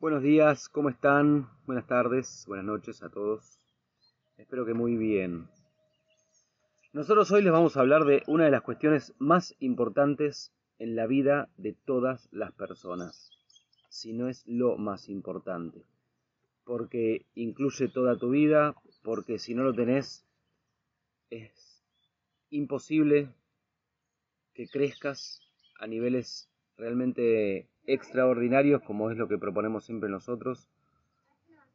Buenos días, ¿cómo están? Buenas tardes, buenas noches a todos. Espero que muy bien. Nosotros hoy les vamos a hablar de una de las cuestiones más importantes en la vida de todas las personas, si no es lo más importante, porque incluye toda tu vida, porque si no lo tenés es imposible que crezcas a niveles realmente extraordinarios, como es lo que proponemos siempre nosotros.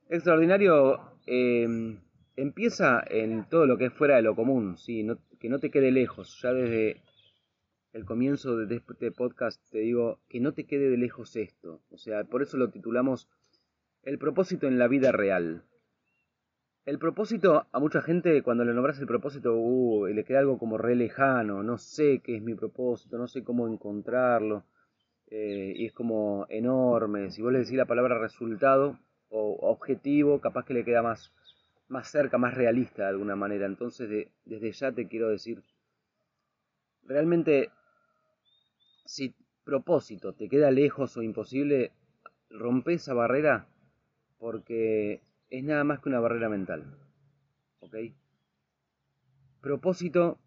Extraordinario eh, empieza en todo lo que es fuera de lo común, ¿sí? que no te quede lejos. Ya desde el comienzo de este podcast te digo que no te quede de lejos esto. O sea, por eso lo titulamos El propósito en la vida real. El propósito, a mucha gente cuando le nombras el propósito, uh, le queda algo como re lejano, no sé qué es mi propósito, no sé cómo encontrarlo. Eh, y es como enorme. Si vos le decís la palabra resultado o objetivo, capaz que le queda más, más cerca, más realista de alguna manera. Entonces, desde ya te quiero decir, realmente, si propósito te queda lejos o imposible, rompe esa barrera porque es nada más que una barrera mental. ¿Ok? Propósito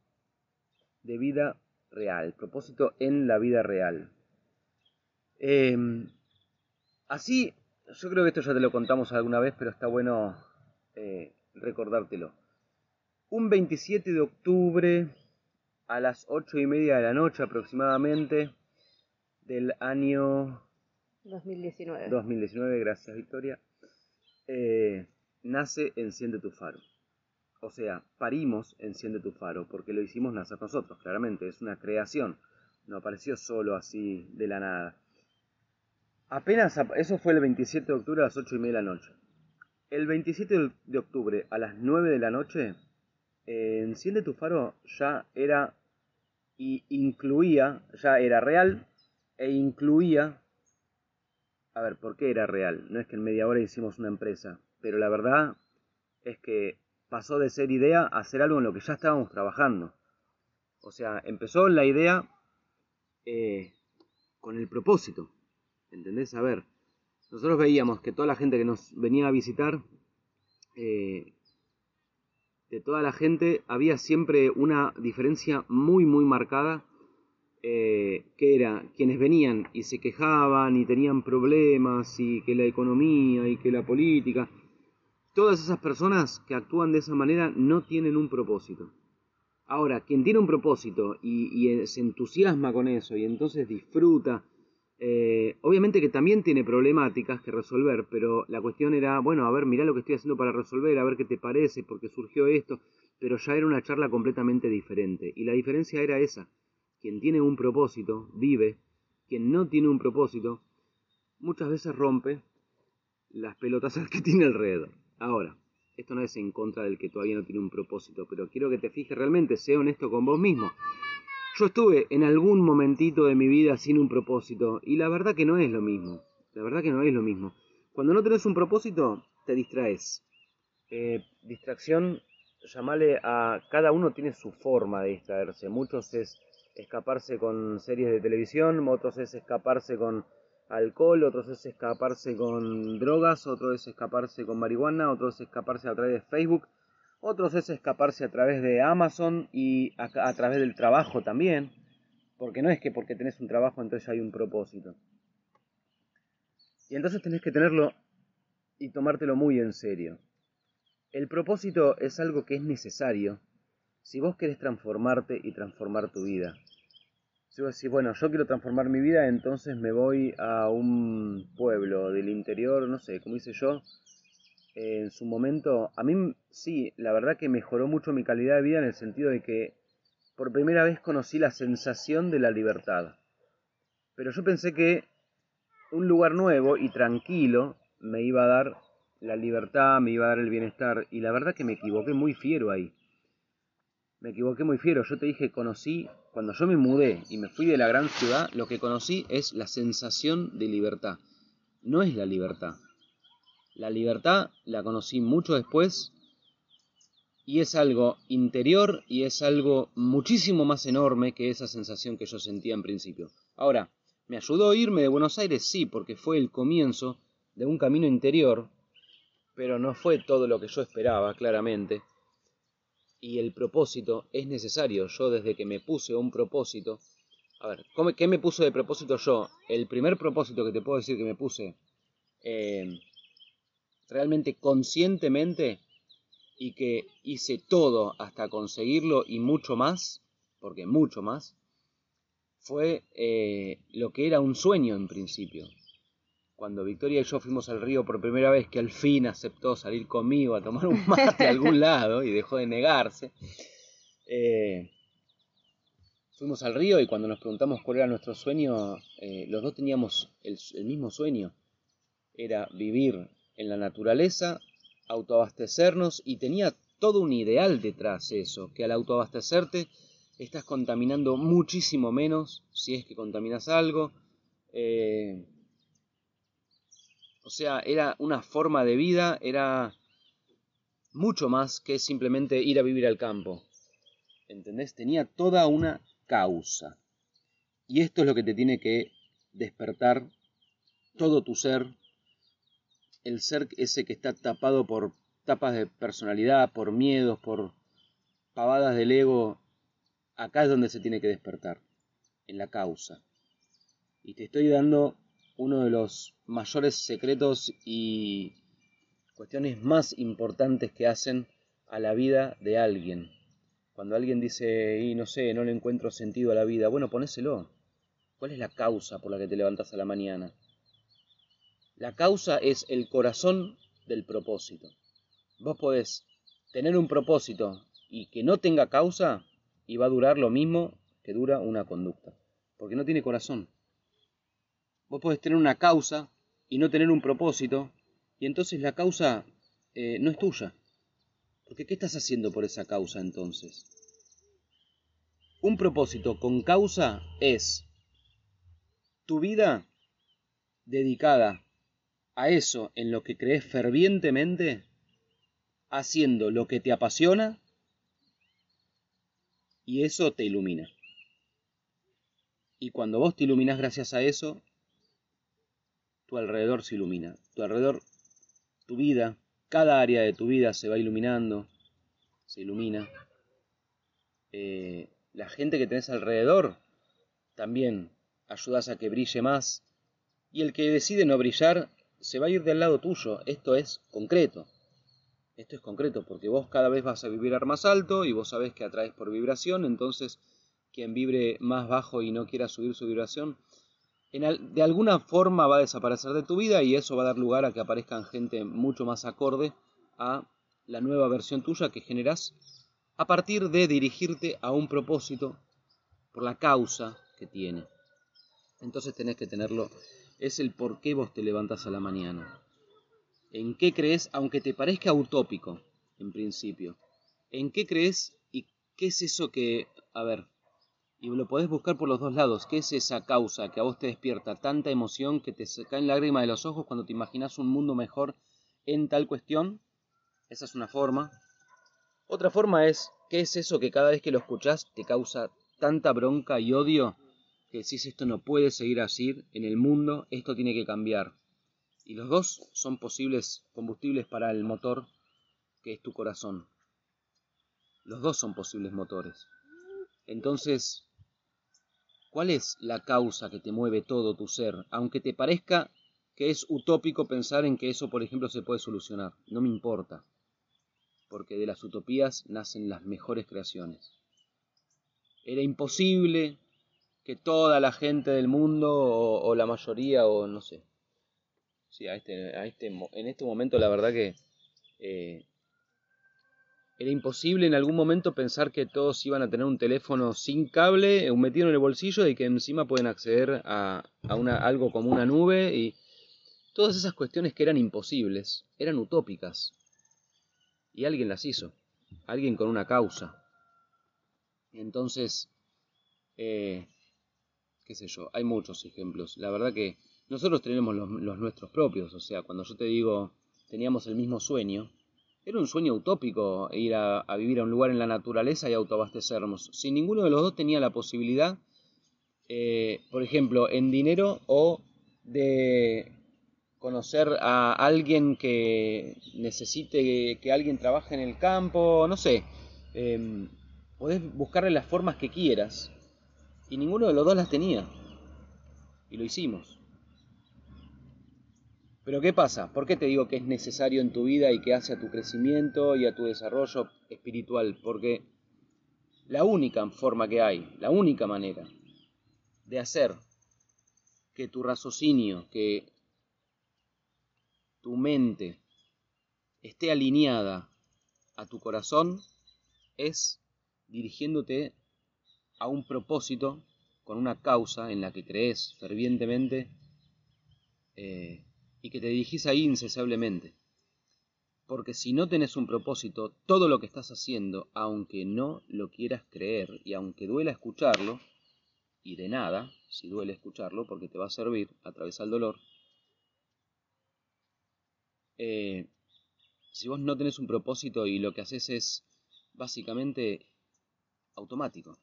de vida real, propósito en la vida real. Em, así, yo creo que esto ya te lo contamos alguna vez, pero está bueno eh, recordártelo. Un 27 de octubre a las 8 y media de la noche aproximadamente del año 2019. 2019, gracias Victoria. Eh, nace Enciende tu Faro. O sea, parimos Enciende tu Faro, porque lo hicimos nacer nosotros, claramente, es una creación, no apareció solo así de la nada. Apenas, eso fue el 27 de octubre a las 8 y media de la noche. El 27 de octubre a las 9 de la noche, eh, Enciende tu faro ya era y incluía, ya era real e incluía, a ver, ¿por qué era real? No es que en media hora hicimos una empresa, pero la verdad es que pasó de ser idea a ser algo en lo que ya estábamos trabajando. O sea, empezó la idea eh, con el propósito ¿Entendés? A ver, nosotros veíamos que toda la gente que nos venía a visitar, eh, de toda la gente había siempre una diferencia muy, muy marcada, eh, que era quienes venían y se quejaban y tenían problemas y que la economía y que la política, todas esas personas que actúan de esa manera no tienen un propósito. Ahora, quien tiene un propósito y se entusiasma con eso y entonces disfruta, eh, obviamente que también tiene problemáticas que resolver, pero la cuestión era, bueno, a ver, mirá lo que estoy haciendo para resolver, a ver qué te parece, porque surgió esto, pero ya era una charla completamente diferente. Y la diferencia era esa. Quien tiene un propósito, vive. Quien no tiene un propósito, muchas veces rompe las pelotas que tiene alrededor. Ahora, esto no es en contra del que todavía no tiene un propósito, pero quiero que te fijes realmente, sea honesto con vos mismo. Yo estuve en algún momentito de mi vida sin un propósito y la verdad que no es lo mismo. La verdad que no es lo mismo. Cuando no tenés un propósito, te distraes. Eh, distracción, llamale a... Cada uno tiene su forma de distraerse. Muchos es escaparse con series de televisión, otros es escaparse con alcohol, otros es escaparse con drogas, otros es escaparse con marihuana, otros es escaparse a través de Facebook, otros es escaparse a través de Amazon y a, través del trabajo también. Porque no es que porque tenés un trabajo entonces hay un propósito. Y entonces tenés que tenerlo y tomártelo muy en serio. El propósito es algo que es necesario si vos querés transformarte y transformar tu vida. Si vos decís, bueno, yo quiero transformar mi vida, entonces me voy a un pueblo del interior, no sé, como hice yo, en su momento, a mí sí, la verdad que mejoró mucho mi calidad de vida en el sentido de que por primera vez conocí la sensación de la libertad. Pero yo pensé que un lugar nuevo y tranquilo me iba a dar la libertad, me iba a dar el bienestar, y la verdad que me equivoqué muy fiero ahí. Me equivoqué muy fiero. Yo te dije, conocí, cuando yo me mudé y me fui de la gran ciudad, lo que conocí es la sensación de libertad. No es la libertad. La libertad la conocí mucho después y es algo interior y es algo muchísimo más enorme que esa sensación que yo sentía en principio. Ahora, ¿me ayudó a irme de Buenos Aires? Sí, porque fue el comienzo de un camino interior, pero no fue todo lo que yo esperaba, claramente. Y el propósito es necesario. Yo desde que me puse un propósito, a ver, ¿qué me puse de propósito yo? El primer propósito que te puedo decir que me puse eh, realmente conscientemente y que hice todo hasta conseguirlo y mucho más, porque mucho más, fue eh, lo que era un sueño en principio. Cuando Victoria y yo fuimos al río por primera vez, que al fin aceptó salir conmigo a tomar un mate a algún lado y dejó de negarse, eh, fuimos al río y cuando nos preguntamos cuál era nuestro sueño, eh, los dos teníamos el, el mismo sueño. Era vivir en la naturaleza, autoabastecernos y tenía todo un ideal detrás eso, que al autoabastecerte estás contaminando muchísimo menos si es que contaminas algo. Eh, o sea, era una forma de vida, era mucho más que simplemente ir a vivir al campo. ¿Entendés? Tenía toda una causa. Y esto es lo que te tiene que despertar todo tu ser, el ser ese que está tapado por tapas de personalidad, por miedos, por pavadas del ego acá es donde se tiene que despertar, en la causa. Y te estoy dando uno de los mayores secretos y cuestiones más importantes que hacen a la vida de alguien. Cuando alguien dice, y no sé, no le encuentro sentido a la vida, bueno, ponéselo. ¿Cuál es la causa por la que te levantas a la mañana? La causa es el corazón del propósito. Vos podés tener un propósito y que no tenga causa, y va a durar lo mismo que dura una conducta, porque no tiene corazón. Vos podés tener una causa y no tener un propósito, y entonces la causa eh, no es tuya. Porque ¿qué estás haciendo por esa causa entonces? Un propósito con causa es tu vida dedicada a eso en lo que crees fervientemente, haciendo lo que te apasiona y eso te ilumina. Y cuando vos te iluminas gracias a eso, tu alrededor se ilumina. Tu alrededor, tu vida, cada área de tu vida se va iluminando, se ilumina. Eh, la gente que tenés alrededor también ayudas a que brille más. Y el que decide no brillar se va a ir del lado tuyo. Esto es concreto. Esto es concreto porque vos cada vez vas a vibrar más alto y vos sabés que atraes por vibración, entonces quien vibre más bajo y no quiera subir su vibración, de alguna forma va a desaparecer de tu vida y eso va a dar lugar a que aparezcan gente mucho más acorde a la nueva versión tuya que generas a partir de dirigirte a un propósito por la causa que tiene. Entonces tenés que tenerlo, es el por qué vos te levantas a la mañana en qué crees, aunque te parezca utópico, en principio. ¿En qué crees y qué es eso que, a ver, y lo podés buscar por los dos lados, qué es esa causa que a vos te despierta tanta emoción que te caen lágrimas de los ojos cuando te imaginas un mundo mejor en tal cuestión? Esa es una forma. Otra forma es, ¿qué es eso que cada vez que lo escuchás te causa tanta bronca y odio que decís esto no puede seguir así en el mundo, esto tiene que cambiar? Y los dos son posibles combustibles para el motor que es tu corazón. Los dos son posibles motores. Entonces, ¿cuál es la causa que te mueve todo tu ser? Aunque te parezca que es utópico pensar en que eso, por ejemplo, se puede solucionar. No me importa, porque de las utopías nacen las mejores creaciones. Era imposible que toda la gente del mundo, o, la mayoría, o no sé, Sí, a este, a este, en este momento la verdad que eh, era imposible en algún momento pensar que todos iban a tener un teléfono sin cable, eh, un metido en el bolsillo y que encima pueden acceder a, a una, algo como una nube y todas esas cuestiones que eran imposibles, eran utópicas. Y alguien las hizo, alguien con una causa. Entonces, eh, qué sé yo, hay muchos ejemplos. La verdad que nosotros tenemos los, nuestros propios, o sea, cuando yo te digo teníamos el mismo sueño, era un sueño utópico ir a, vivir a un lugar en la naturaleza y autoabastecernos. Si ninguno de los dos tenía la posibilidad, eh, por ejemplo, en dinero o de conocer a alguien que necesite que alguien trabaje en el campo, no sé. Em, podés buscarle las formas que quieras. Y ninguno de los dos las tenía. Y lo hicimos. Pero ¿qué pasa? ¿Por qué te digo que es necesario en tu vida y que hace a tu crecimiento y a tu desarrollo espiritual? Porque la única forma que hay, la única manera de hacer que tu raciocinio, que tu mente esté alineada a tu corazón es dirigiéndote a un propósito con una causa en la que crees fervientemente eh, y que te dirigís ahí incesablemente. Porque si no tenés un propósito, todo lo que estás haciendo, aunque no lo quieras creer y aunque duela escucharlo, y de nada, si duele escucharlo, porque te va a servir, atravesar el dolor, eh, si vos no tenés un propósito y lo que haces es básicamente automático,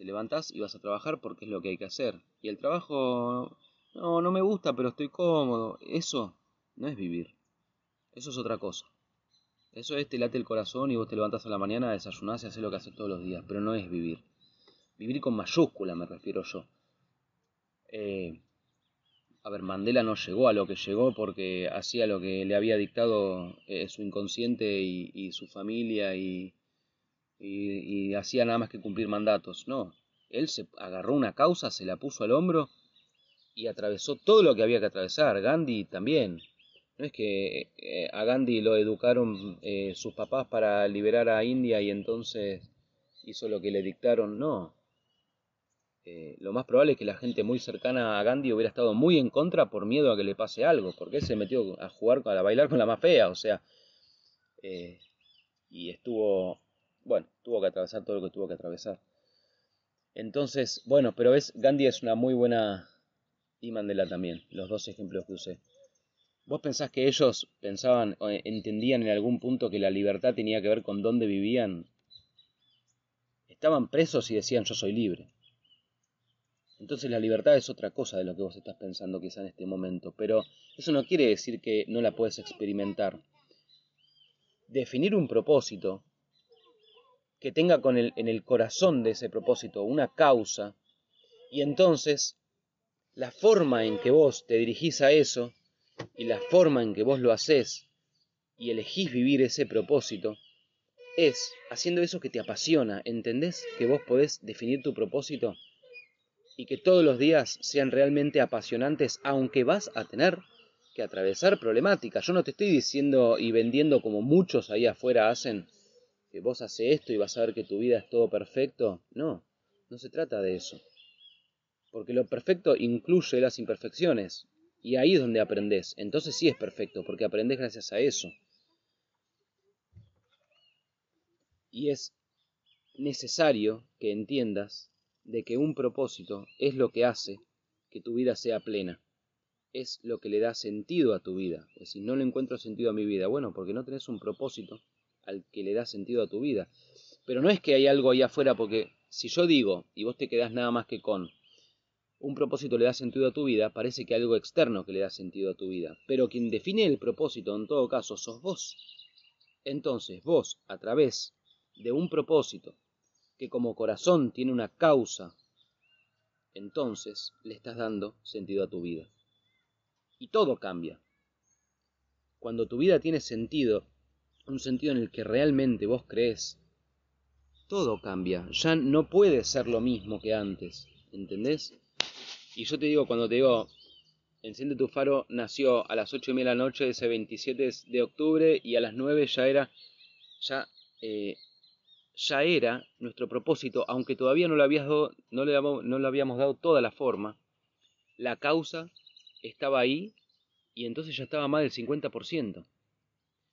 te levantás y vas a trabajar porque es lo que hay que hacer. Y el trabajo, no, no me gusta, pero estoy cómodo. Eso no es vivir. Eso es otra cosa. Eso es te late el corazón y vos te levantás a la mañana, desayunás y haces lo que haces todos los días. Pero no es vivir. Vivir con mayúscula me refiero yo. Eh, a ver, Mandela no llegó a lo que llegó porque hacía lo que le había dictado eh, su inconsciente y, su familia y, y, hacía nada más que cumplir mandatos. No, él se agarró una causa, se la puso al hombro y atravesó todo lo que había que atravesar. Gandhi también. No es que eh, a Gandhi lo educaron eh, sus papás para liberar a India y entonces hizo lo que le dictaron. No, eh, lo más probable es que la gente muy cercana a Gandhi hubiera estado muy en contra por miedo a que le pase algo, porque él se metió a jugar, a bailar con la más fea, o sea, y estuvo, bueno, tuvo que atravesar todo lo que tuvo que atravesar. Entonces, bueno, pero es, Gandhi es una muy buena, y Mandela también, los dos ejemplos que usé. ¿Vos pensás que ellos pensaban, o entendían en algún punto que la libertad tenía que ver con dónde vivían? Estaban presos y decían yo soy libre. Entonces la libertad es otra cosa de lo que vos estás pensando quizá en este momento, pero eso no quiere decir que no la puedes experimentar. Definir un propósito que tenga con el, en el corazón de ese propósito una causa, y entonces la forma en que vos te dirigís a eso y la forma en que vos lo haces y elegís vivir ese propósito es haciendo eso que te apasiona. ¿Entendés que vos podés definir tu propósito? y que todos los días sean realmente apasionantes, aunque vas a tener que atravesar problemáticas. Yo no te estoy diciendo y vendiendo como muchos ahí afuera hacen, que vos haces esto y vas a ver que tu vida es todo perfecto. No, no se trata de eso. Porque lo perfecto incluye las imperfecciones. Y ahí es donde aprendes. Entonces sí es perfecto, porque aprendes gracias a eso. Y es necesario que entiendas de que un propósito es lo que hace que tu vida sea plena, es lo que le da sentido a tu vida. Es decir, no le encuentro sentido a mi vida. Bueno, porque no tenés un propósito al que le da sentido a tu vida. Pero no es que hay algo ahí afuera, porque si yo digo, y vos te quedás nada más que con un propósito le da sentido a tu vida, parece que algo externo que le da sentido a tu vida. Pero quien define el propósito en todo caso sos vos. Entonces vos, a través de un propósito que como corazón tiene una causa, entonces le estás dando sentido a tu vida. Y todo cambia. Cuando tu vida tiene sentido, un sentido en el que realmente vos crees, todo cambia. Ya no puede ser lo mismo que antes. ¿Entendés? Y yo te digo, cuando te digo, Enciende tu faro nació a las 8 y media de la noche ese 27 de octubre y a las 9 ya era, ya eh, ya era nuestro propósito, aunque todavía no, lo habías no, le, no le habíamos dado toda la forma, la causa estaba ahí y entonces ya estaba más del 50%.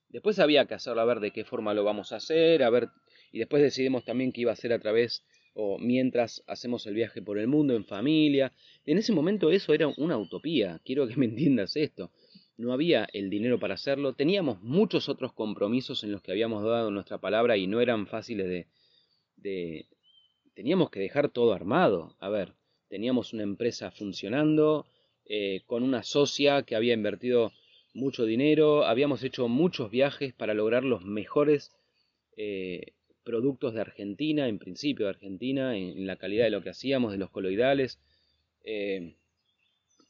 Después había que hacerlo a ver de qué forma lo vamos a hacer, a ver, y después decidimos también que iba a ser a través o mientras hacemos el viaje por el mundo en familia. En ese momento eso era una utopía, quiero que me entiendas esto no había el dinero para hacerlo, teníamos muchos otros compromisos en los que habíamos dado nuestra palabra y no eran fáciles de... de teníamos que dejar todo armado. A ver, teníamos una empresa funcionando, eh, con una socia que había invertido mucho dinero, habíamos hecho muchos viajes para lograr los mejores eh, productos de Argentina, en principio de Argentina, en, la calidad de lo que hacíamos, de los coloidales. Eh,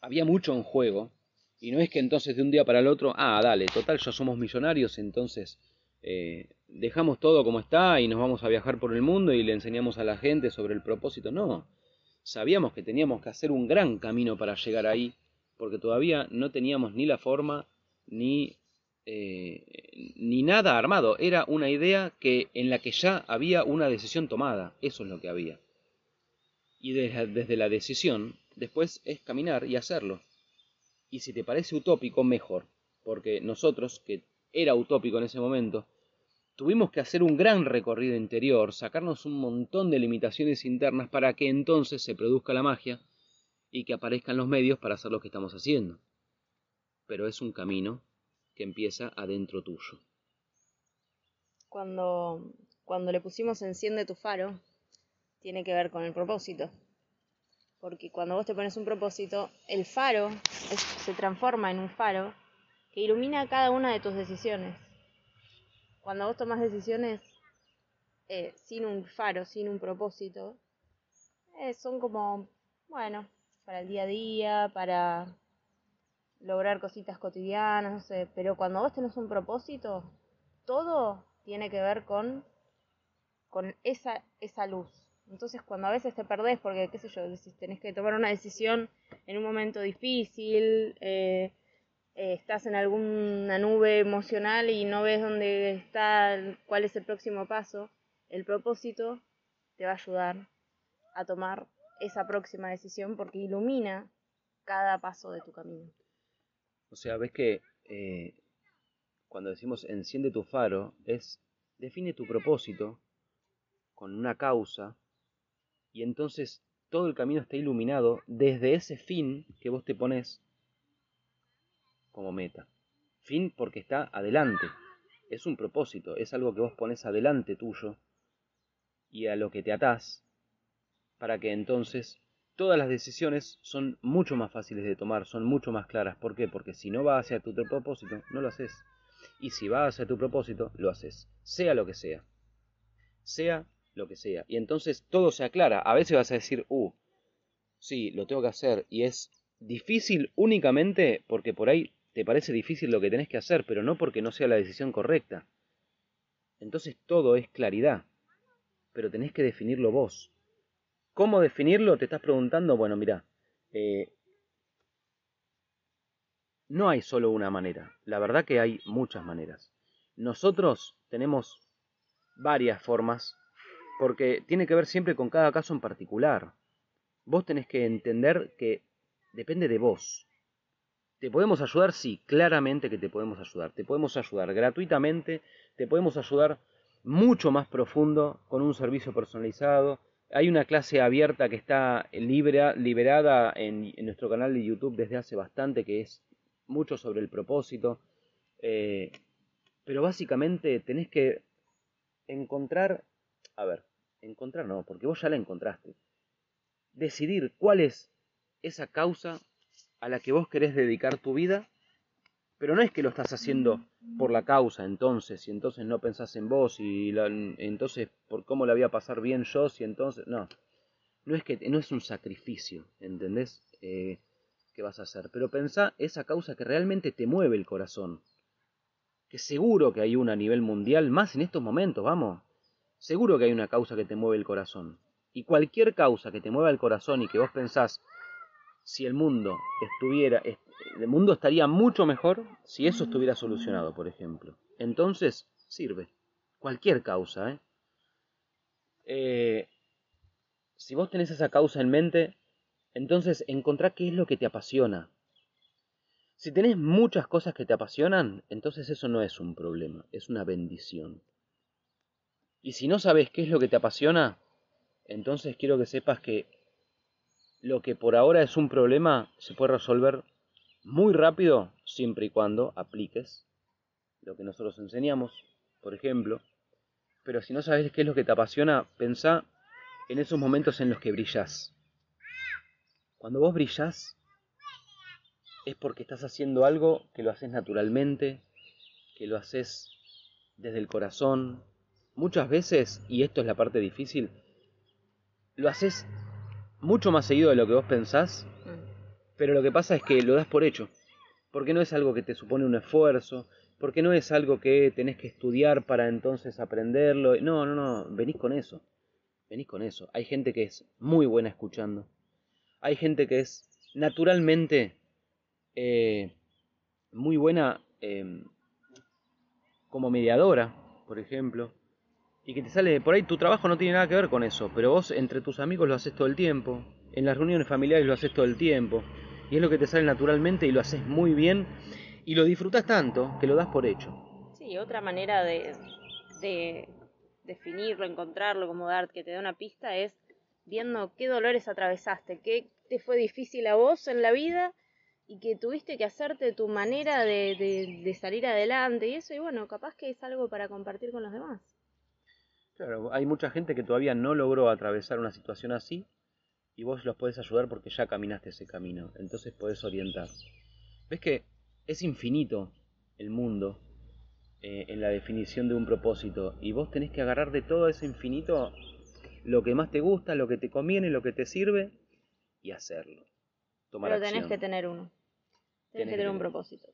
había mucho en juego y no es que entonces de un día para el otro, ah, dale, total, ya somos millonarios, entonces eh, dejamos todo como está y nos vamos a viajar por el mundo y le enseñamos a la gente sobre el propósito. No, sabíamos que teníamos que hacer un gran camino para llegar ahí, porque todavía no teníamos ni la forma ni, eh, ni nada armado. Era una idea que, en la que ya había una decisión tomada. Eso es lo que había. Y desde la decisión, después es caminar y hacerlo. Y si te parece utópico, mejor. Porque nosotros, que era utópico en ese momento, tuvimos que hacer un gran recorrido interior, sacarnos un montón de limitaciones internas para que entonces se produzca la magia y que aparezcan los medios para hacer lo que estamos haciendo. Pero es un camino que empieza adentro tuyo. Cuando, cuando le pusimos enciende tu faro, tiene que ver con el propósito. Porque cuando vos te pones un propósito, el faro se transforma en un faro que ilumina cada una de tus decisiones. Cuando vos tomas decisiones eh, sin un faro, sin un propósito, eh, son como, bueno, para el día a día, para lograr cositas cotidianas, no sé, pero cuando vos tenés un propósito, todo tiene que ver con, con esa, esa luz. Entonces cuando a veces te perdés porque, qué sé yo, tenés que tomar una decisión en un momento difícil, eh, eh, estás en alguna nube emocional y no ves dónde está, cuál es el próximo paso, el propósito te va a ayudar a tomar esa próxima decisión porque ilumina cada paso de tu camino. O sea, ves que eh, cuando decimos enciende tu faro, es define tu propósito con una causa y entonces todo el camino está iluminado desde ese fin que vos te pones como meta. Fin porque está adelante. Es un propósito, es algo que vos pones adelante tuyo y a lo que te atás para que entonces todas las decisiones son mucho más fáciles de tomar, son mucho más claras. ¿Por qué? Porque si no va hacia tu propósito, no lo haces. Y si va hacia tu propósito, lo haces. Sea lo que sea. Sea lo que sea. Y entonces todo se aclara. A veces vas a decir, uh, sí, lo tengo que hacer. Y es difícil únicamente porque por ahí te parece difícil lo que tenés que hacer, pero no porque no sea la decisión correcta. Entonces todo es claridad. Pero tenés que definirlo vos. ¿Cómo definirlo? Te estás preguntando, bueno, mira, eh, no hay solo una manera, la verdad que hay muchas maneras. Nosotros tenemos varias formas, porque tiene que ver siempre con cada caso en particular. Vos tenés que entender que depende de vos. ¿Te podemos ayudar? Sí, claramente que te podemos ayudar. Te podemos ayudar gratuitamente, te podemos ayudar mucho más profundo con un servicio personalizado, hay una clase abierta que está liberada en, nuestro canal de YouTube desde hace bastante, que es mucho sobre el propósito. Eh, pero básicamente tenés que encontrar, a ver, encontrar no, porque vos ya la encontraste. Decidir cuál es esa causa a la que vos querés dedicar tu vida pero no es que lo estás haciendo por la causa entonces, y entonces no pensás en vos, y entonces por cómo la voy a pasar bien yo, si entonces... No, no es que no es un sacrificio, ¿entendés? Eh, que vas a hacer. Pero pensá esa causa que realmente te mueve el corazón. Que seguro que hay una a nivel mundial, más en estos momentos, vamos. Seguro que hay una causa que te mueve el corazón. Y cualquier causa que te mueva el corazón y que vos pensás, si el mundo estuviera, el mundo estaría mucho mejor si eso estuviera solucionado, por ejemplo. Entonces, sirve. Cualquier causa, ¿eh? ¿eh? si vos tenés esa causa en mente, entonces encontrá qué es lo que te apasiona. Si tenés muchas cosas que te apasionan, entonces eso no es un problema, es una bendición. Y si no sabes qué es lo que te apasiona, entonces quiero que sepas que lo que por ahora es un problema se puede resolver muy rápido siempre y cuando apliques lo que nosotros enseñamos, por ejemplo. Pero si no sabes qué es lo que te apasiona, pensá en esos momentos en los que brillas. Cuando vos brillás, es porque estás haciendo algo que lo haces naturalmente, que lo haces desde el corazón. Muchas veces, y esto es la parte difícil, lo haces mucho más seguido de lo que vos pensás. Pero lo que pasa es que lo das por hecho, porque no es algo que te supone un esfuerzo, porque no es algo que tenés que estudiar para entonces aprenderlo. No, no, no, venís con eso, venís con eso. Hay gente que es muy buena escuchando, hay gente que es naturalmente eh, muy buena em, como mediadora, por ejemplo, y que te sale por ahí, tu trabajo no tiene nada que ver con eso, pero vos entre tus amigos lo haces todo el tiempo, en las reuniones familiares lo haces todo el tiempo, y es lo que te sale naturalmente y lo haces muy bien y lo disfrutas tanto que lo das por hecho. Sí, otra manera de, de definirlo, encontrarlo, como dar, que te da una pista es viendo qué dolores atravesaste, qué te fue difícil a vos en la vida y que tuviste que hacerte tu manera de, de, salir adelante y eso, y bueno, capaz que es algo para compartir con los demás. Claro, hay mucha gente que todavía no logró atravesar una situación así y vos los podés ayudar porque ya caminaste ese camino, entonces podés orientar. ¿Ves que es infinito el mundo eh, en la definición de un propósito y vos tenés que agarrar de todo ese infinito lo que más te gusta, lo que te conviene, lo que te sirve y hacerlo. Pero tenés que tener uno. Tenés, que tener un propósito.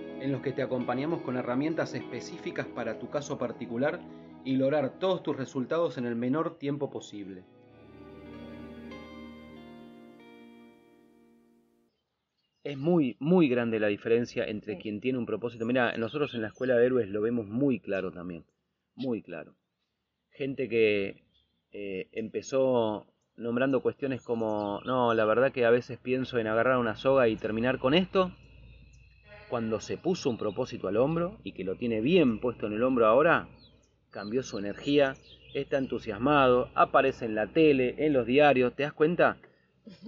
en los que te acompañamos con herramientas específicas para tu caso particular y lograr todos tus resultados en el menor tiempo posible. Es muy, muy grande la diferencia entre quien tiene un propósito. Mira, nosotros en la escuela de héroes lo vemos muy claro también, muy claro. Gente que eh, empezó nombrando cuestiones como, no, la verdad que a veces pienso en agarrar una soga y terminar con esto, cuando se puso un propósito al hombro y que lo tiene bien puesto en el hombro ahora, cambió su energía, está entusiasmado, aparece en la tele, en los diarios, ¿te das cuenta?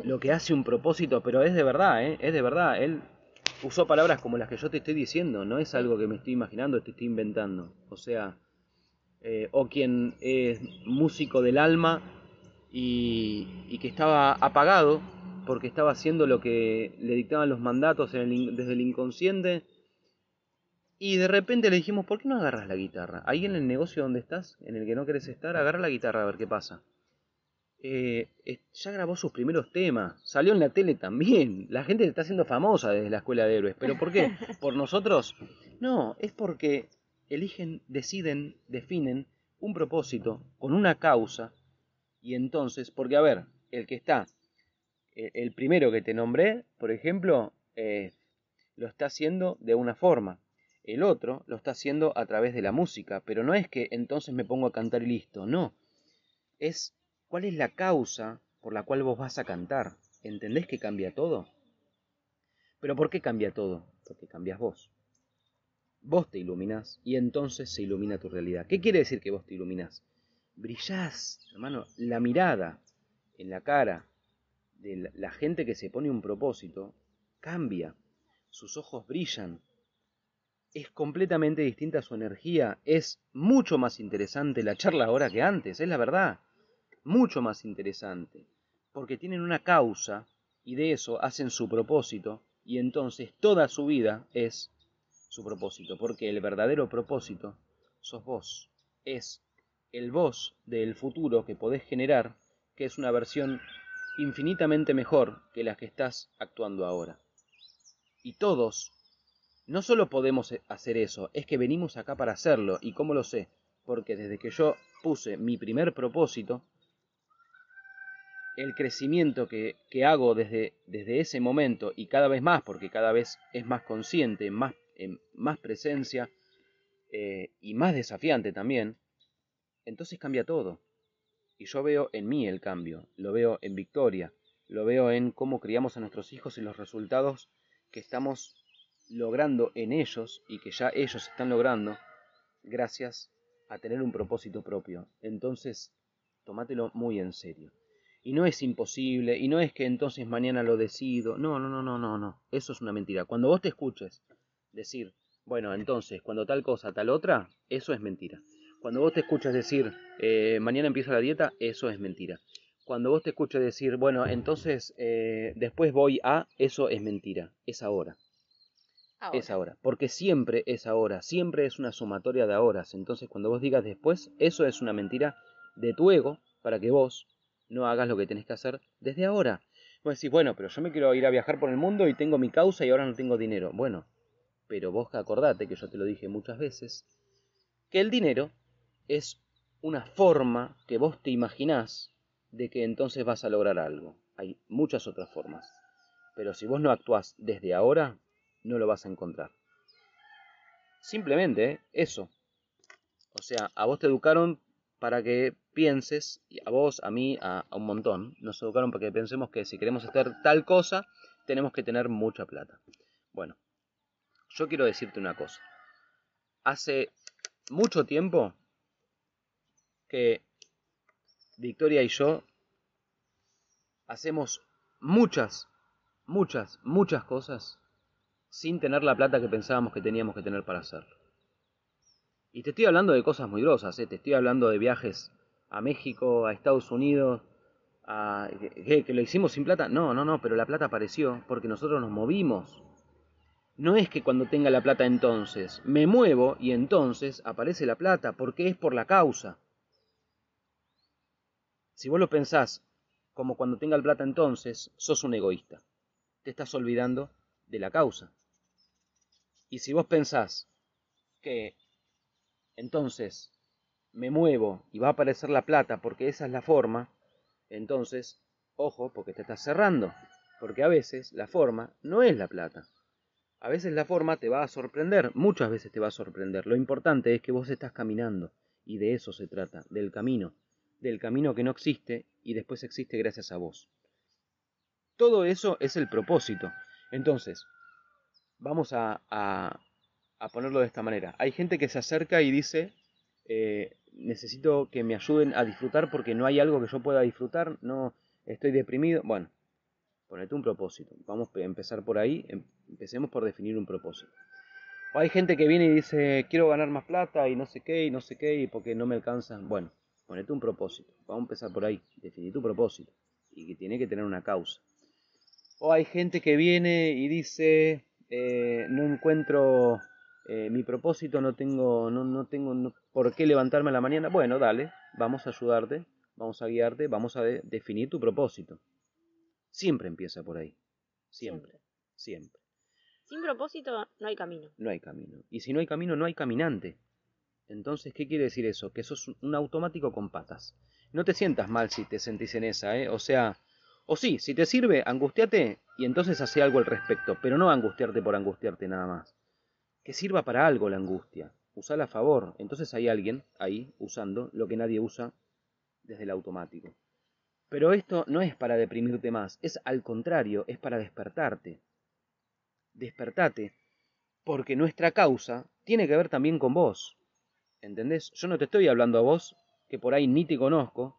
Lo que hace un propósito, pero es de verdad, ¿eh? es de verdad. Él usó palabras como las que yo te estoy diciendo, no es algo que me estoy imaginando, te estoy inventando. O sea, eh, o quien es músico del alma y, y que estaba apagado porque estaba haciendo lo que le dictaban los mandatos desde el inconsciente. Y de repente le dijimos, ¿por qué no agarras la guitarra? Ahí en el negocio donde estás, en el que no querés estar, agarra la guitarra a ver qué pasa. Eh, ya grabó sus primeros temas, salió en la tele también. La gente está haciendo famosa desde la escuela de héroes. ¿Pero por qué? ¿Por nosotros? No, es porque eligen, deciden, definen un propósito con una causa. Y entonces, porque a ver, el que está el primero que te nombré, por ejemplo, eh, lo está haciendo de una forma. El otro lo está haciendo a través de la música, pero no es que entonces me pongo a cantar y listo, no. Es cuál es la causa por la cual vos vas a cantar. ¿Entendés que cambia todo? Pero ¿por qué cambia todo? Porque cambias vos. Vos te iluminás y entonces se ilumina tu realidad. ¿Qué quiere decir que vos te iluminás? Brillás, hermano, la mirada en la cara, de la gente que se pone un propósito cambia, sus ojos brillan, es completamente distinta su energía, es mucho más interesante la charla ahora que antes, es la verdad, mucho más interesante, porque tienen una causa y de eso hacen su propósito y entonces toda su vida es su propósito, porque el verdadero propósito sos vos, es el vos del futuro que podés generar, que es una versión infinitamente mejor que las que estás actuando ahora. Y todos, no solo podemos hacer eso, es que venimos acá para hacerlo. ¿Y cómo lo sé? Porque desde que yo puse mi primer propósito, el crecimiento que, que hago desde, desde, ese momento y cada vez más, porque cada vez es más consciente, más, más presencia eh, y más desafiante también, entonces cambia todo. Y yo veo en mí el cambio, lo veo en Victoria, lo veo en cómo criamos a nuestros hijos y los resultados que estamos logrando en ellos y que ya ellos están logrando gracias a tener un propósito propio. Entonces, tómatelo muy en serio. Y no es imposible, y no es que entonces mañana lo decido. No, no, no, no, no, no. Eso es una mentira. Cuando vos te escuches decir, bueno, entonces, cuando tal cosa, tal otra, eso es mentira. Cuando vos te escuchas decir, eh, mañana empieza la dieta, eso es mentira. Cuando vos te escuchas decir, bueno, entonces eh, después voy a, eso es mentira, es ahora. Es ahora, porque siempre es ahora, siempre es una sumatoria de horas. Entonces cuando vos digas después, eso es una mentira de tu ego para que vos no hagas lo que tenés que hacer desde ahora. Vos decís, bueno, pero yo me quiero ir a viajar por el mundo y tengo mi causa y ahora no tengo dinero. Bueno, pero vos acordate que yo te lo dije muchas veces, que el dinero es una forma que vos te imaginás de que entonces vas a lograr algo. Hay muchas otras formas. Pero si vos no actuás desde ahora, no lo vas a encontrar. Simplemente eso. O sea, a vos te educaron para que pienses, a vos, a mí, a, a, un montón, nos educaron para que pensemos que si queremos hacer tal cosa, tenemos que tener mucha plata. Bueno, yo quiero decirte una cosa. Hace mucho tiempo que Victoria y yo hacemos muchas, muchas, muchas cosas sin tener la plata que pensábamos que teníamos que tener para hacerlo. Y te estoy hablando de cosas muy grosas, ¿eh? te estoy hablando de viajes a México, a Estados Unidos, a, que, que lo hicimos sin plata. No, no, no, pero la plata apareció porque nosotros nos movimos. No es que cuando tenga la plata entonces, me muevo y entonces aparece la plata, porque es por la causa. Si vos lo pensás como cuando tenga la plata entonces, sos un egoísta. Te estás olvidando de la causa. Y si vos pensás que entonces me muevo y va a aparecer la plata porque esa es la forma, entonces, ojo, porque te estás cerrando. Porque a veces la forma no es la plata. A veces la forma te va a sorprender, muchas veces te va a sorprender. Lo importante es que vos estás caminando y de eso se trata, del camino, del camino que no existe y después existe gracias a vos. Todo eso es el propósito. Entonces, vamos a, a, ponerlo de esta manera. Hay gente que se acerca y dice, eh, necesito que me ayuden a disfrutar porque no hay algo que yo pueda disfrutar, no estoy deprimido. Bueno, ponete un propósito. Vamos a empezar por ahí. Em, empecemos por definir un propósito. O hay gente que viene y dice, quiero ganar más plata y no sé qué, y no sé qué, y porque no me alcanzan. Bueno, ponete un propósito. Vamos a empezar por ahí. Definir tu propósito. Y que tiene que tener una causa. O hay gente que viene y dice, eh, no encuentro eh, mi propósito, no tengo, no, no tengo no, por qué levantarme a la mañana. Bueno, dale, vamos a ayudarte, vamos a guiarte, vamos a de, definir tu propósito. Siempre empieza por ahí. Siempre, siempre. Sin propósito no hay camino. No hay camino. Y si no hay camino, no hay caminante. Entonces, ¿qué quiere decir eso? Que sos un automático con patas. No te sientas mal si te sentís en esa, ¿eh? O sea, o sí, si te sirve, angustiate y entonces hace algo al respecto, pero no angustiarte por angustiarte nada más. Que sirva para algo la angustia. Usala a favor. Entonces hay alguien ahí usando lo que nadie usa desde el automático. Pero esto no es para deprimirte más, es al contrario, es para despertarte. Despertate, porque nuestra causa tiene que ver también con vos. ¿Entendés? Yo no te estoy hablando a vos, que por ahí ni te conozco,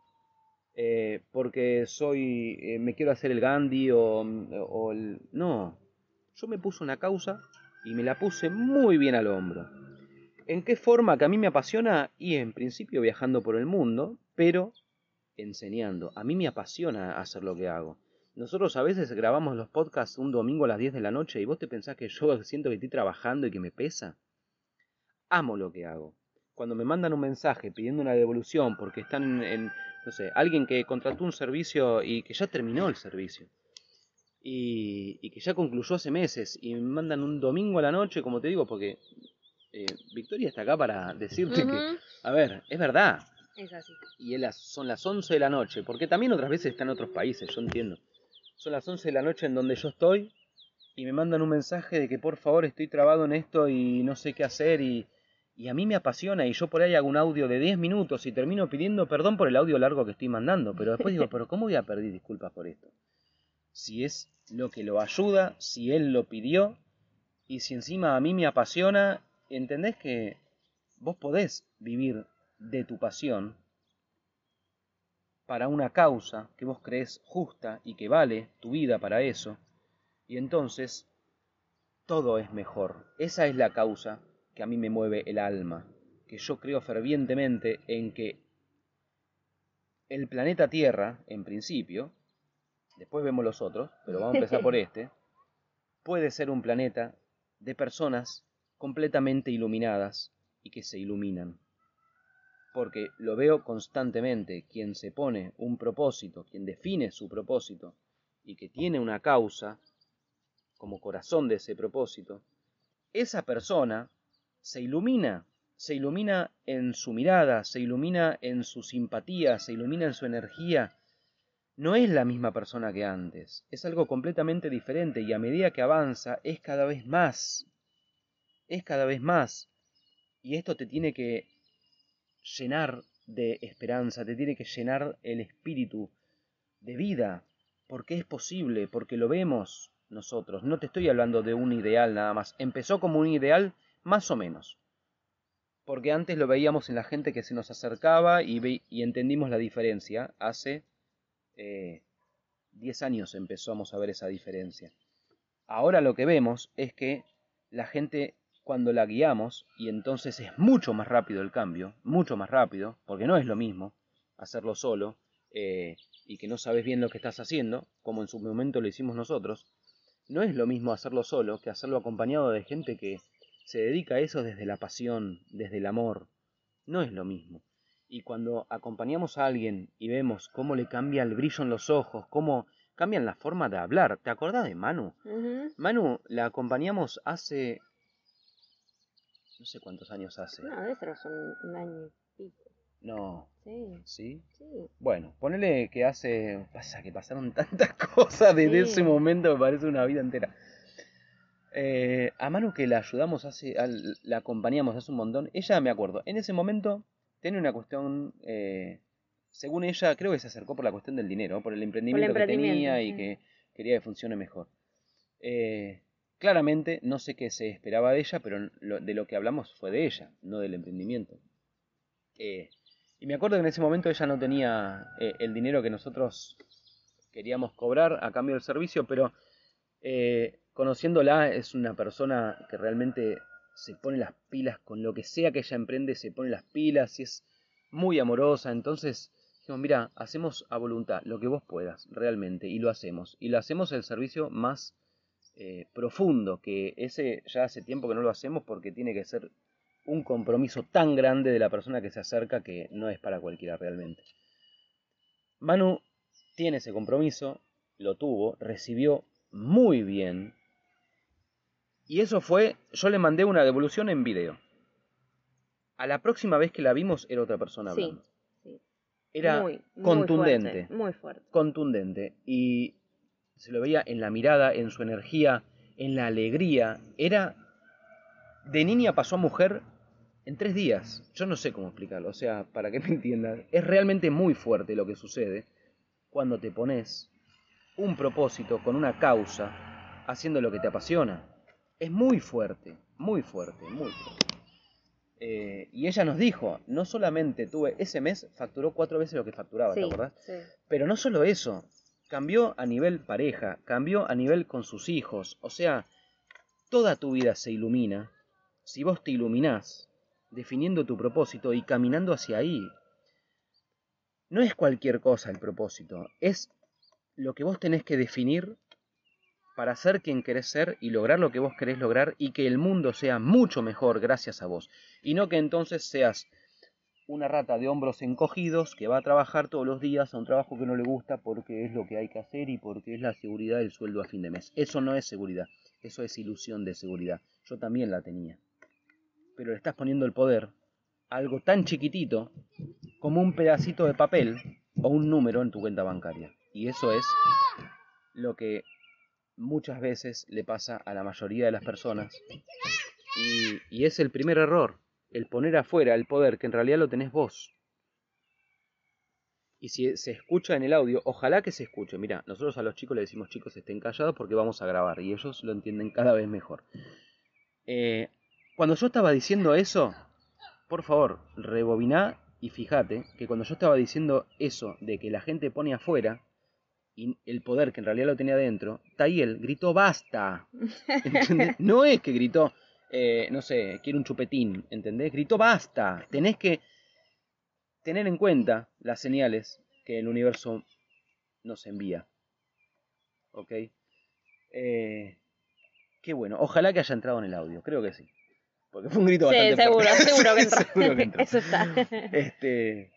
eh, porque soy, eh, me quiero hacer el Gandhi o, o el... No, yo me puse una causa y me la puse muy bien al hombro. ¿En qué forma que a mí me apasiona? Y en principio viajando por el mundo, pero enseñando. A mí me apasiona hacer lo que hago. Nosotros a veces grabamos los podcasts un domingo a las 10 de la noche y vos te pensás que yo siento que estoy trabajando y que me pesa. Amo lo que hago. Cuando me mandan un mensaje pidiendo una devolución porque están en, no sé, alguien que contrató un servicio y que ya terminó el servicio y, y que ya concluyó hace meses y me mandan un domingo a la noche, como te digo, porque eh, Victoria está acá para decirte uh -huh. que, a ver, es verdad, es así. Y las, son las 11 de la noche, porque también otras veces están en otros países, yo entiendo. Son las 11 de la noche en donde yo estoy y me mandan un mensaje de que por favor estoy trabado en esto y no sé qué hacer y, y a mí me apasiona y yo por ahí hago un audio de 10 minutos y termino pidiendo perdón por el audio largo que estoy mandando, pero después digo, pero ¿cómo voy a pedir disculpas por esto? Si es lo que lo ayuda, si él lo pidió y si encima a mí me apasiona, entendés que vos podés vivir de tu pasión para una causa que vos crees justa y que vale tu vida para eso, y entonces todo es mejor. Esa es la causa que a mí me mueve el alma, que yo creo fervientemente en que el planeta Tierra, en principio, después vemos los otros, pero vamos a empezar por este, puede ser un planeta de personas completamente iluminadas y que se iluminan. Porque lo veo constantemente, quien se pone un propósito, quien define su propósito y que tiene una causa como corazón de ese propósito, esa persona se ilumina, se ilumina en su mirada, se ilumina en su simpatía, se ilumina en su energía. No es la misma persona que antes, es algo completamente diferente y a medida que avanza es cada vez más, es cada vez más. Y esto te tiene que llenar de esperanza, te tiene que llenar el espíritu de vida, porque es posible, porque lo vemos nosotros. No te estoy hablando de un ideal nada más. Empezó como un ideal más o menos. Porque antes lo veíamos en la gente que se nos acercaba y, entendimos la diferencia. Hace 10 eh, años empezamos a ver esa diferencia. Ahora lo que vemos es que la gente cuando la guiamos, y entonces es mucho más rápido el cambio, mucho más rápido, porque no es lo mismo hacerlo solo eh, y que no sabes bien lo que estás haciendo, como en su momento lo hicimos nosotros, no es lo mismo hacerlo solo que hacerlo acompañado de gente que se dedica a eso desde la pasión, desde el amor. No es lo mismo. Y cuando acompañamos a alguien y vemos cómo le cambia el brillo en los ojos, cómo cambian la forma de hablar. ¿Te acordás de Manu? Manu la acompañamos hace... No sé cuántos años hace. No, debe ser un año y pico. No. Sí. ¿Sí? Sí. Bueno, ponele que hace... Pasa que pasaron tantas cosas desde ese momento, me parece una vida entera. Eh, a Manu que la ayudamos hace, la acompañamos hace un montón, ella me acuerdo, en ese momento tenía una cuestión, eh, según ella, creo que se acercó por la cuestión del dinero, por el emprendimiento, que tenía y que quería que funcione mejor. Eh, claramente, no sé qué se esperaba de ella, pero de lo que hablamos fue de ella, no del emprendimiento. y me acuerdo que en ese momento ella no tenía el dinero que nosotros queríamos cobrar a cambio del servicio, pero Conociéndola es una persona que realmente se pone las pilas con lo que sea que ella emprende, se pone las pilas y es muy amorosa. Entonces, dijimos, mira, hacemos a voluntad lo que vos puedas, realmente, y lo hacemos. Y lo hacemos el servicio más eh, profundo, que ese ya hace tiempo que no lo hacemos porque tiene que ser un compromiso tan grande de la persona que se acerca que no es para cualquiera realmente. Manu tiene ese compromiso, lo tuvo, recibió muy bien y eso fue, yo le mandé una devolución en video. A la próxima vez que la vimos era otra persona hablando. Sí, Era contundente. muy fuerte. Contundente. Y se lo veía en la mirada, en su energía, en la alegría. Era. De niña pasó a mujer en tres días. Yo no sé cómo explicarlo. O sea, para que me entiendan. Es realmente muy fuerte lo que sucede cuando te pones un propósito con una causa haciendo lo que te apasiona. Es muy fuerte, muy fuerte, muy fuerte. Eh, y ella nos dijo, no solamente tuve, ese mes facturó cuatro veces lo que facturaba, ¿te acordás? Pero no solo eso, cambió a nivel pareja, cambió a nivel con sus hijos, o sea, toda tu vida se ilumina si vos te iluminás, definiendo tu propósito y caminando hacia ahí. No es cualquier cosa el propósito, es lo que vos tenés que definir para ser quien querés ser y lograr lo que vos querés lograr y que el mundo sea mucho mejor gracias a vos. Y no que entonces seas una rata de hombros encogidos que va a trabajar todos los días a un trabajo que no le gusta porque es lo que hay que hacer y porque es la seguridad del sueldo a fin de mes. Eso no es seguridad, eso es ilusión de seguridad. Yo también la tenía. Pero le estás poniendo el poder algo tan chiquitito como un pedacito de papel o un número en tu cuenta bancaria. Y eso es lo que muchas veces le pasa a la mayoría de las personas y, es el primer error. el poner afuera el poder que en realidad lo tenés vos. Y si se escucha en el audio, ojalá que se escuche. Mira, nosotros a los chicos le decimos chicos estén callados porque vamos a grabar y ellos lo entienden cada vez mejor. Eh, cuando yo estaba diciendo eso, por favor, rebobiná y fíjate que cuando yo estaba diciendo eso de que la gente pone afuera y el poder que en realidad lo tenía dentro, Tayel gritó basta. No es que gritó, eh, no sé, quiero un chupetín, ¿entendés? Gritó basta. Tenés que tener en cuenta las señales que el universo nos envía. ¿Ok? Eh, qué bueno. Ojalá que haya entrado en el audio. Creo que sí. Porque fue un grito Sí, bastante seguro, fuerte. seguro que entró. Seguro que entró. Eso está. Este.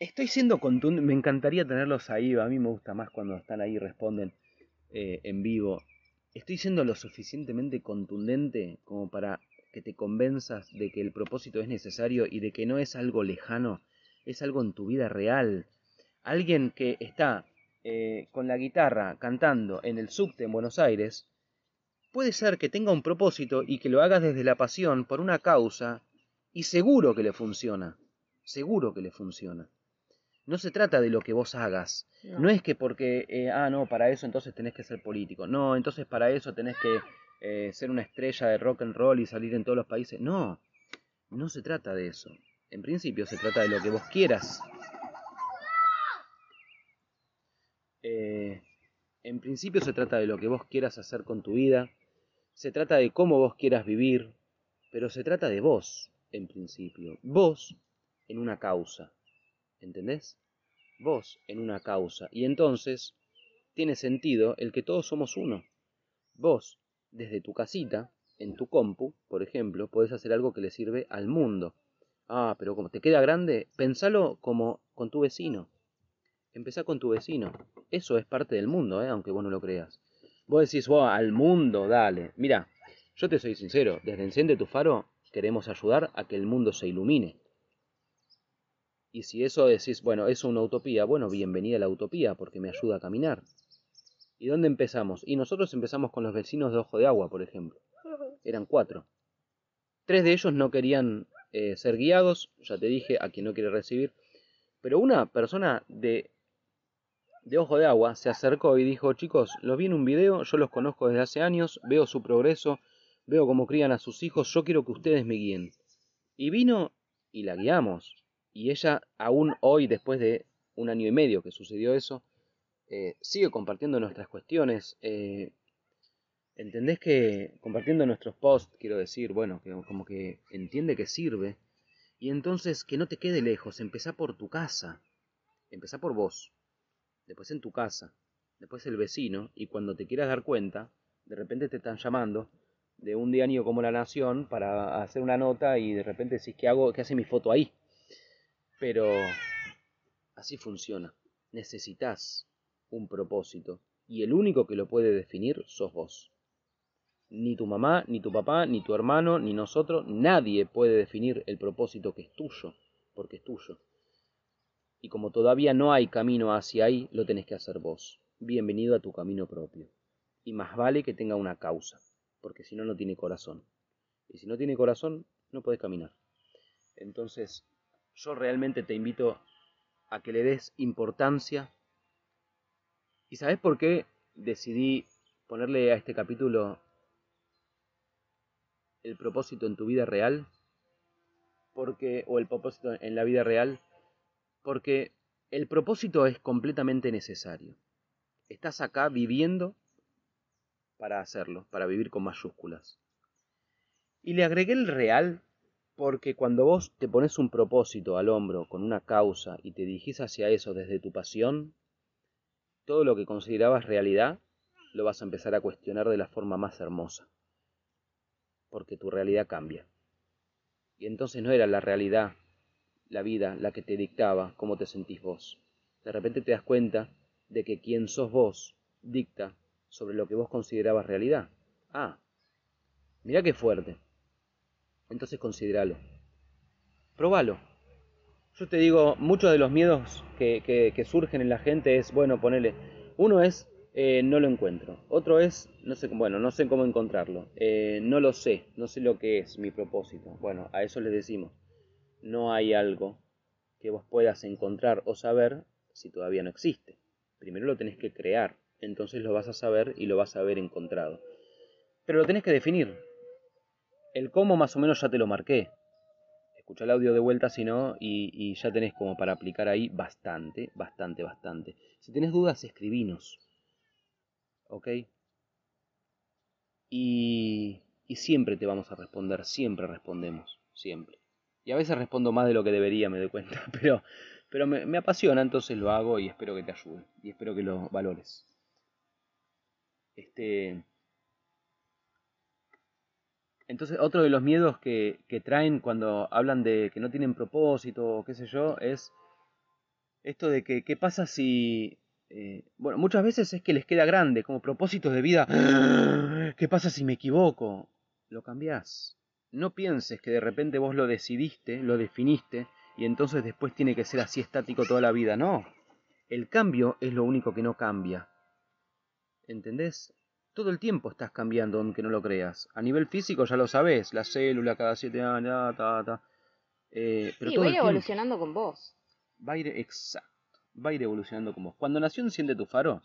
Estoy siendo contundente. Me encantaría tenerlos ahí. A mí me gusta más cuando están ahí y responden eh, en vivo. Estoy siendo lo suficientemente contundente como para que te convenzas de que el propósito es necesario y de que no es algo lejano, es algo en tu vida real. Alguien que está eh, con la guitarra cantando en el subte en Buenos Aires, puede ser que tenga un propósito y que lo hagas desde la pasión por una causa y seguro que le funciona, seguro que le funciona. No se trata de lo que vos hagas, No. no, es que porque, eh, ah, no, para eso entonces tenés que ser político, no, entonces para eso tenés que eh, ser una estrella de rock and roll y salir en todos los países, no, no se trata de eso. En principio se trata de lo que vos quieras. Eh, en principio se trata de lo que vos quieras hacer con tu vida, se trata de cómo vos quieras vivir, pero se trata de vos, en principio. Vos en una causa, ¿entendés? Vos en una causa. Y entonces tiene sentido el que todos somos uno. Vos, desde tu casita, en tu compu, por ejemplo, podés hacer algo que le sirve al mundo. Ah, pero como te queda grande, pensalo como con tu vecino. Empezá con tu vecino. Eso es parte del mundo, ¿eh? aunque vos no lo creas. Vos decís, wow, al mundo, dale. Mira, yo te soy sincero, desde Enciende tu Faro queremos ayudar a que el mundo se ilumine. Y si eso decís, bueno, es una utopía, bueno, bienvenida a la utopía, porque me ayuda a caminar. ¿Y dónde empezamos? Y nosotros empezamos con los vecinos de Ojo de Agua, por ejemplo. Eran cuatro. Tres de ellos no querían eh, ser guiados, ya te dije, a quien no quiere recibir. Pero una persona de, de Ojo de Agua se acercó y dijo, chicos, los vi en un video, yo los conozco desde hace años, veo su progreso, veo cómo crían a sus hijos, yo quiero que ustedes me guíen. Y vino y la guiamos. Y ella, aún hoy, después de un año y medio que sucedió eso, eh, sigue compartiendo nuestras cuestiones. eh, ¿Entendés que compartiendo nuestros posts, quiero decir, bueno, que como que entiende que sirve? Y entonces que no te quede lejos, empezá por tu casa, empezá por vos, después en tu casa, después el vecino, y cuando te quieras dar cuenta, de repente te están llamando de un diario como La Nación para hacer una nota y de repente decís, ¿qué hago? ¿Qué hace mi foto ahí? Pero así funciona. Necesitas un propósito y el único que lo puede definir sos vos. Ni tu mamá, ni tu papá, ni tu hermano, ni nosotros, nadie puede definir el propósito que es tuyo, porque es tuyo. Y como todavía no hay camino hacia ahí, lo tenés que hacer vos. Bienvenido a tu camino propio. Y más vale que tenga una causa, porque si no, no tiene corazón. Y si no tiene corazón, no puedes caminar. Entonces, yo realmente te invito a que le des importancia. ¿Y sabes por qué decidí ponerle a este capítulo el propósito en tu vida real? Porque o el propósito en la vida real, porque el propósito es completamente necesario. Estás acá viviendo para hacerlo, para vivir con mayúsculas. Y le agregué el real porque cuando vos te pones un propósito al hombro con una causa y te dirigís hacia eso desde tu pasión, todo lo que considerabas realidad lo vas a empezar a cuestionar de la forma más hermosa. Porque tu realidad cambia. Y entonces no era la realidad, la vida, la que te dictaba cómo te sentís vos. De repente te das cuenta de que quien sos vos dicta sobre lo que vos considerabas realidad. Ah, mira qué fuerte. Entonces consideralo. Probalo. Yo te digo, muchos de los miedos que surgen en la gente es, bueno, ponele, uno es eh, no lo encuentro. Otro es, no sé, bueno, no sé cómo encontrarlo. Eh, no lo sé, no sé lo que es mi propósito. Bueno, a eso les decimos. No hay algo que vos puedas encontrar o saber si todavía no existe. Primero lo tenés que crear, entonces lo vas a saber y lo vas a haber encontrado. Pero lo tenés que definir. El cómo más o menos ya te lo marqué. Escucha el audio de vuelta si no y, ya tenés como para aplicar ahí bastante, bastante, bastante. Si tenés dudas, escribinos. ¿Ok? Y, y siempre te vamos a responder, siempre respondemos, siempre. Y a veces respondo más de lo que debería, me doy cuenta, pero, pero me, me apasiona, entonces lo hago y espero que te ayude y espero que lo valores. Este, entonces, otro de los miedos que, traen cuando hablan de que no tienen propósito o qué sé yo, es esto de que qué pasa si... Eh, bueno, muchas veces es que les queda grande, como propósitos de vida. ¿Qué pasa si me equivoco? Lo cambiás. No pienses que de repente vos lo decidiste, lo definiste, y entonces después tiene que ser así estático toda la vida. No. El cambio es lo único que no cambia. ¿Entendés? Todo el tiempo estás cambiando, aunque no lo creas. A nivel físico ya lo sabes, la célula cada siete años, ta, ta. Eh, pero sí, todo va a ir tiempo evolucionando con vos. va a ir, exacto, va a ir evolucionando como. Cuando nació Enciende tu Faro,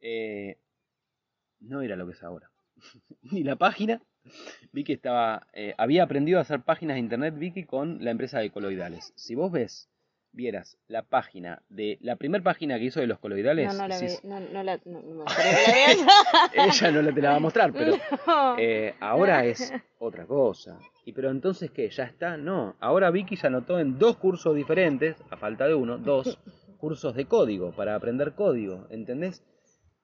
eh, no era lo que es ahora. Ni la página. Vi que estaba, eh, había aprendido a hacer páginas de internet Vicky con la empresa de coloidales. Si vos ves, vieras la página de la primera página que hizo de los coloidales, No, no la decís, ve, no, no la, no, la ella no la te la va a mostrar, pero eh, ahora es otra cosa. ¿Y pero entonces qué? ¿Ya está? No. Ahora Vicky ya anotó en dos cursos diferentes, a falta de uno, dos cursos de código para aprender código, ¿entendés?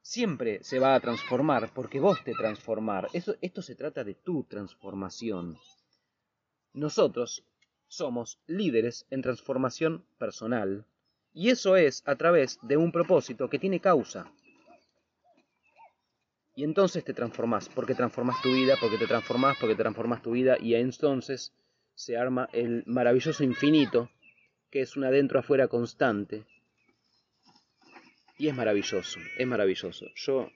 Siempre se va a transformar porque vos te transformar. Eso, esto se trata de tu transformación. Nosotros somos líderes en transformación personal y eso es a través de un propósito que tiene causa. Y entonces te transformás, porque transformas tu vida, porque te transformás, porque transformas tu vida, y entonces se arma el maravilloso infinito, que es un adentro afuera constante. Y es maravilloso, es maravilloso. Yo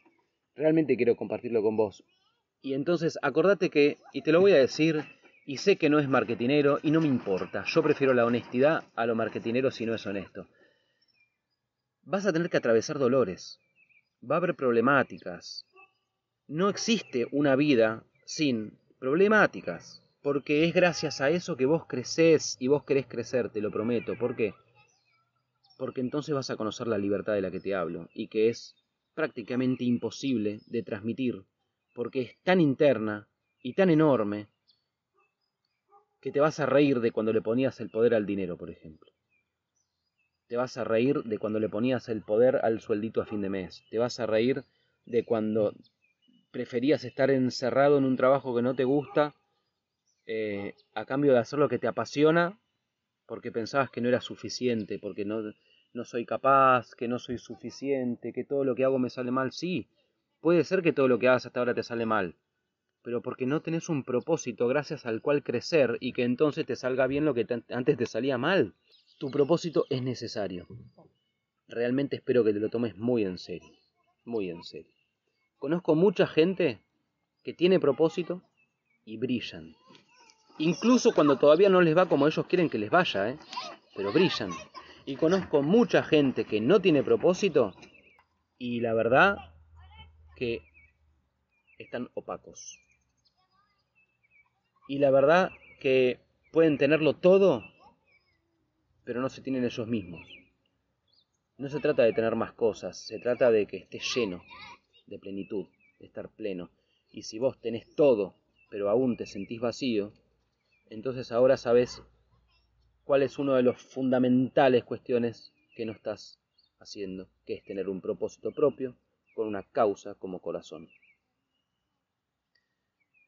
realmente quiero compartirlo con vos. Y entonces acordate que, y te lo voy a decir, y sé que no es marketinero, y no me importa, yo prefiero la honestidad a lo marketinero si no es honesto. Vas a tener que atravesar dolores, va a haber problemáticas, no existe una vida sin problemáticas, porque es gracias a eso que vos creces y vos querés crecer, te lo prometo. ¿Por qué? Porque entonces vas a conocer la libertad de la que te hablo y que es prácticamente imposible de transmitir, porque es tan interna y tan enorme que te vas a reír de cuando le ponías el poder al dinero, por ejemplo. Te vas a reír de cuando le ponías el poder al sueldito a fin de mes. Te vas a reír de cuando preferías estar encerrado en un trabajo que no te gusta eh, a cambio de hacer lo que te apasiona porque pensabas que no era suficiente, porque no, no soy capaz, que no soy suficiente, que todo lo que hago me sale mal. Sí, puede ser que todo lo que hagas hasta ahora te sale mal, pero porque no tenés un propósito gracias al cual crecer y que entonces te salga bien lo que te- antes te salía mal. Tu propósito es necesario. Realmente espero que te lo tomes muy en serio, muy en serio. Conozco mucha gente que tiene propósito y brillan. Incluso cuando todavía no les va como ellos quieren que les vaya, ¿eh? pero brillan. Y conozco mucha gente que no tiene propósito y la verdad que están opacos. Y la verdad que pueden tenerlo todo, pero no se tienen ellos mismos. No se trata de tener más cosas, se trata de que estés lleno de plenitud, de estar pleno. Y si vos tenés todo, pero aún te sentís vacío, entonces ahora sabes cuál es uno de los fundamentales cuestiones que no estás haciendo, que es tener un propósito propio con una causa como corazón.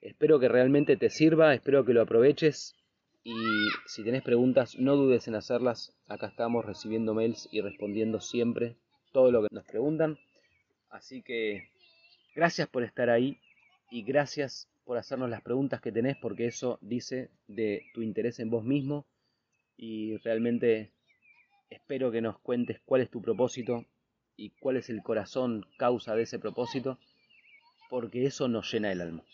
Espero que realmente te sirva, espero que lo aproveches y si tenés preguntas no dudes en hacerlas. Acá estamos recibiendo mails y respondiendo siempre todo lo que nos preguntan. Así que gracias por estar ahí y gracias por hacernos las preguntas que tenés porque eso dice de tu interés en vos mismo y realmente espero que nos cuentes cuál es tu propósito y cuál es el corazón causa de ese propósito, porque eso nos llena el alma.